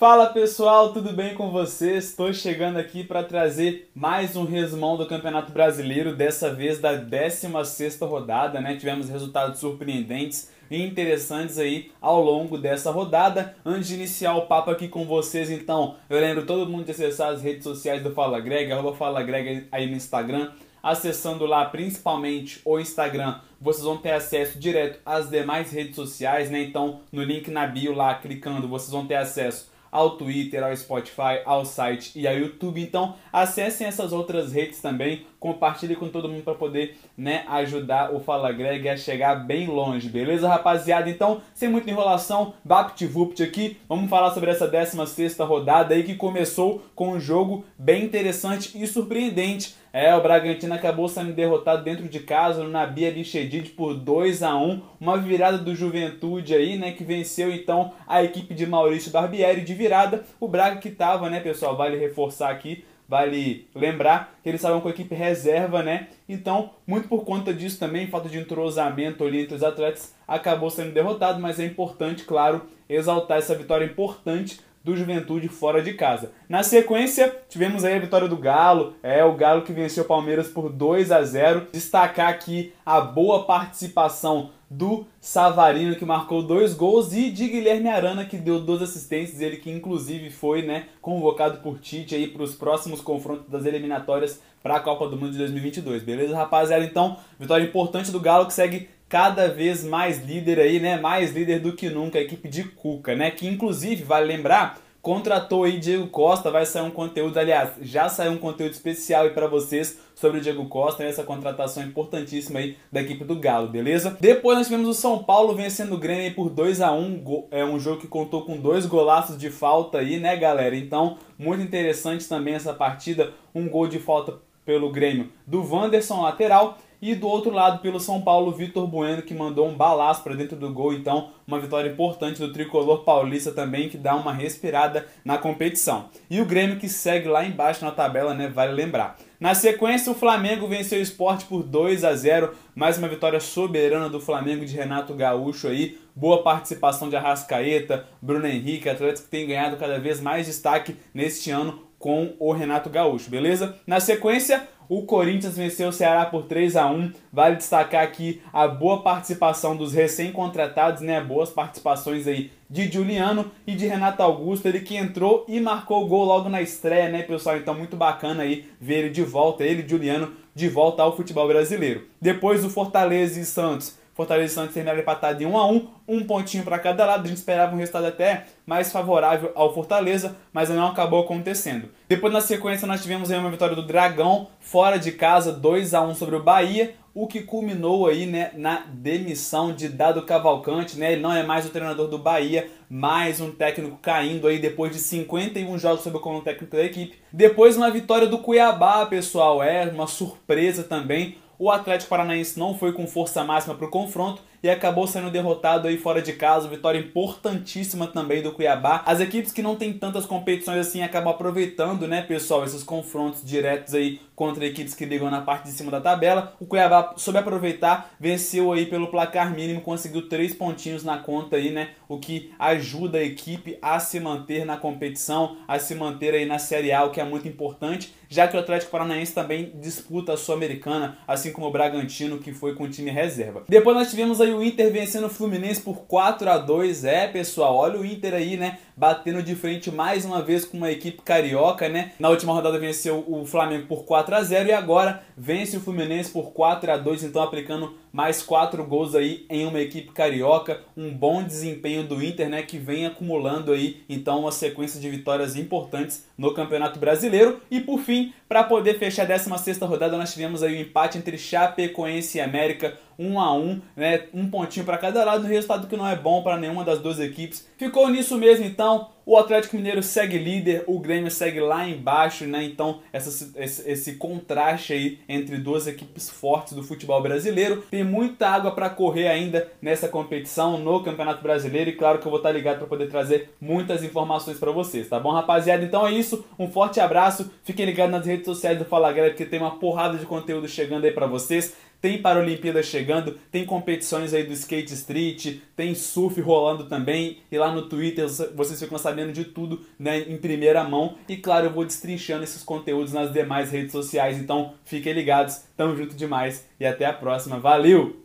Fala pessoal, tudo bem com vocês? Estou chegando aqui para trazer mais um resumão do Campeonato Brasileiro, dessa vez da 16ª rodada, né? Tivemos resultados surpreendentes e interessantes aí ao longo dessa rodada. Antes de iniciar o papo aqui com vocês, então, eu lembro todo mundo de acessar as redes sociais do Fala Greg, arroba Fala Greg aí no Instagram. Acessando lá principalmente o Instagram, vocês vão ter acesso direto às demais redes sociais, né? Então, no link na bio lá, clicando, vocês vão ter acesso ao Twitter, ao Spotify, ao site e ao YouTube. Então, acessem essas outras redes também, compartilhe com todo mundo para poder, né, ajudar o Fala Greg a chegar bem longe, beleza, rapaziada? Então, sem muita enrolação, VaptVupt aqui, vamos falar sobre essa 16ª rodada aí que começou com um jogo bem interessante e surpreendente. É, o Bragantino acabou sendo derrotado dentro de casa no Nabi Abichedid por 2 a 1 uma virada do Juventude aí, né, que venceu então a equipe de Maurício Barbieri de virada. O Braga que tava, né, pessoal, vale reforçar aqui, vale lembrar que eles estavam com a equipe reserva, né? Então, muito por conta disso também, falta de entrosamento ali entre os atletas, acabou sendo derrotado, mas é importante, claro, exaltar essa vitória importante do Juventude fora de casa. Na sequência, tivemos aí a vitória do Galo, é o Galo que venceu o Palmeiras por 2 a 0. Destacar aqui a boa participação do Savarino que marcou dois gols e de Guilherme Arana que deu duas assistências, ele que inclusive foi, né, convocado por Tite aí para os próximos confrontos das eliminatórias para a Copa do Mundo de 2022. Beleza, rapaziada? Então, vitória importante do Galo que segue cada vez mais líder aí, né? Mais líder do que nunca a equipe de Cuca, né? Que inclusive, vale lembrar, contratou aí Diego Costa, vai sair um conteúdo, aliás, já saiu um conteúdo especial aí para vocês sobre o Diego Costa, essa contratação importantíssima aí da equipe do Galo, beleza? Depois nós tivemos o São Paulo vencendo o Grêmio por 2 a 1 é um jogo que contou com dois golaços de falta aí, né, galera? Então, muito interessante também essa partida, um gol de falta pelo Grêmio do Wanderson lateral e do outro lado, pelo São Paulo, Vitor Bueno, que mandou um balaço para dentro do gol. Então, uma vitória importante do tricolor paulista também, que dá uma respirada na competição. E o Grêmio que segue lá embaixo na tabela, né? Vale lembrar. Na sequência, o Flamengo venceu o esporte por 2 a 0 Mais uma vitória soberana do Flamengo de Renato Gaúcho aí. Boa participação de Arrascaeta, Bruno Henrique, atletas que têm ganhado cada vez mais destaque neste ano com o Renato Gaúcho, beleza? Na sequência, o Corinthians venceu o Ceará por 3 a 1 Vale destacar aqui a boa participação dos recém-contratados, né? Boas participações aí de Juliano e de Renato Augusto, ele que entrou e marcou o gol logo na estreia, né, pessoal? Então muito bacana aí ver ele de volta, ele Juliano de volta ao futebol brasileiro. Depois o Fortaleza e Santos Fortaleza e Santos terminaram empatado em 1 a 1 um pontinho para cada lado. A gente esperava um resultado até mais favorável ao Fortaleza, mas não acabou acontecendo. Depois, na sequência, nós tivemos aí uma vitória do Dragão, fora de casa, 2 a 1 sobre o Bahia, o que culminou aí né, na demissão de Dado Cavalcante. Né? Ele não é mais o treinador do Bahia, mais um técnico caindo aí depois de 51 jogos sob o comando técnico da equipe. Depois, uma vitória do Cuiabá, pessoal, é uma surpresa também. O Atlético Paranaense não foi com força máxima para o confronto e acabou sendo derrotado aí fora de casa. Vitória importantíssima também do Cuiabá. As equipes que não têm tantas competições assim acabam aproveitando, né, pessoal, esses confrontos diretos aí contra equipes que ligam na parte de cima da tabela. O Cuiabá soube aproveitar, venceu aí pelo placar mínimo, conseguiu três pontinhos na conta aí, né? O que ajuda a equipe a se manter na competição, a se manter aí na Série A, o que é muito importante, já que o Atlético Paranaense também disputa a Sul-Americana, assim como o Bragantino, que foi com o time reserva. Depois nós tivemos aí o Inter vencendo o Fluminense por 4 a 2 É, pessoal, olha o Inter aí, né? Batendo de frente mais uma vez com uma equipe carioca, né? Na última rodada venceu o Flamengo por 4 a 0 e agora vence o Fluminense por 4 a 2 então aplicando mais 4 gols aí em uma equipe carioca. Um bom desempenho do Inter, né? Que vem acumulando aí, então, uma sequência de vitórias importantes no Campeonato Brasileiro. E por fim, para poder fechar a 16 rodada, nós tivemos aí o um empate entre Chapecoense e América um a um, né? Um pontinho para cada lado, um resultado que não é bom para nenhuma das duas equipes. Ficou nisso mesmo, então. O Atlético Mineiro segue líder, o Grêmio segue lá embaixo, né? Então, essa, esse, esse contraste aí entre duas equipes fortes do futebol brasileiro. Tem muita água para correr ainda nessa competição no Campeonato Brasileiro e claro que eu vou estar ligado para poder trazer muitas informações para vocês, tá bom, rapaziada? Então é isso, um forte abraço. Fiquem ligados nas redes sociais do Fala Galera porque tem uma porrada de conteúdo chegando aí para vocês. Tem Paralimpíada chegando, tem competições aí do skate street, tem surf rolando também, e lá no Twitter vocês ficam sabendo de tudo né, em primeira mão. E claro, eu vou destrinchando esses conteúdos nas demais redes sociais, então fiquem ligados, tamo junto demais e até a próxima. Valeu!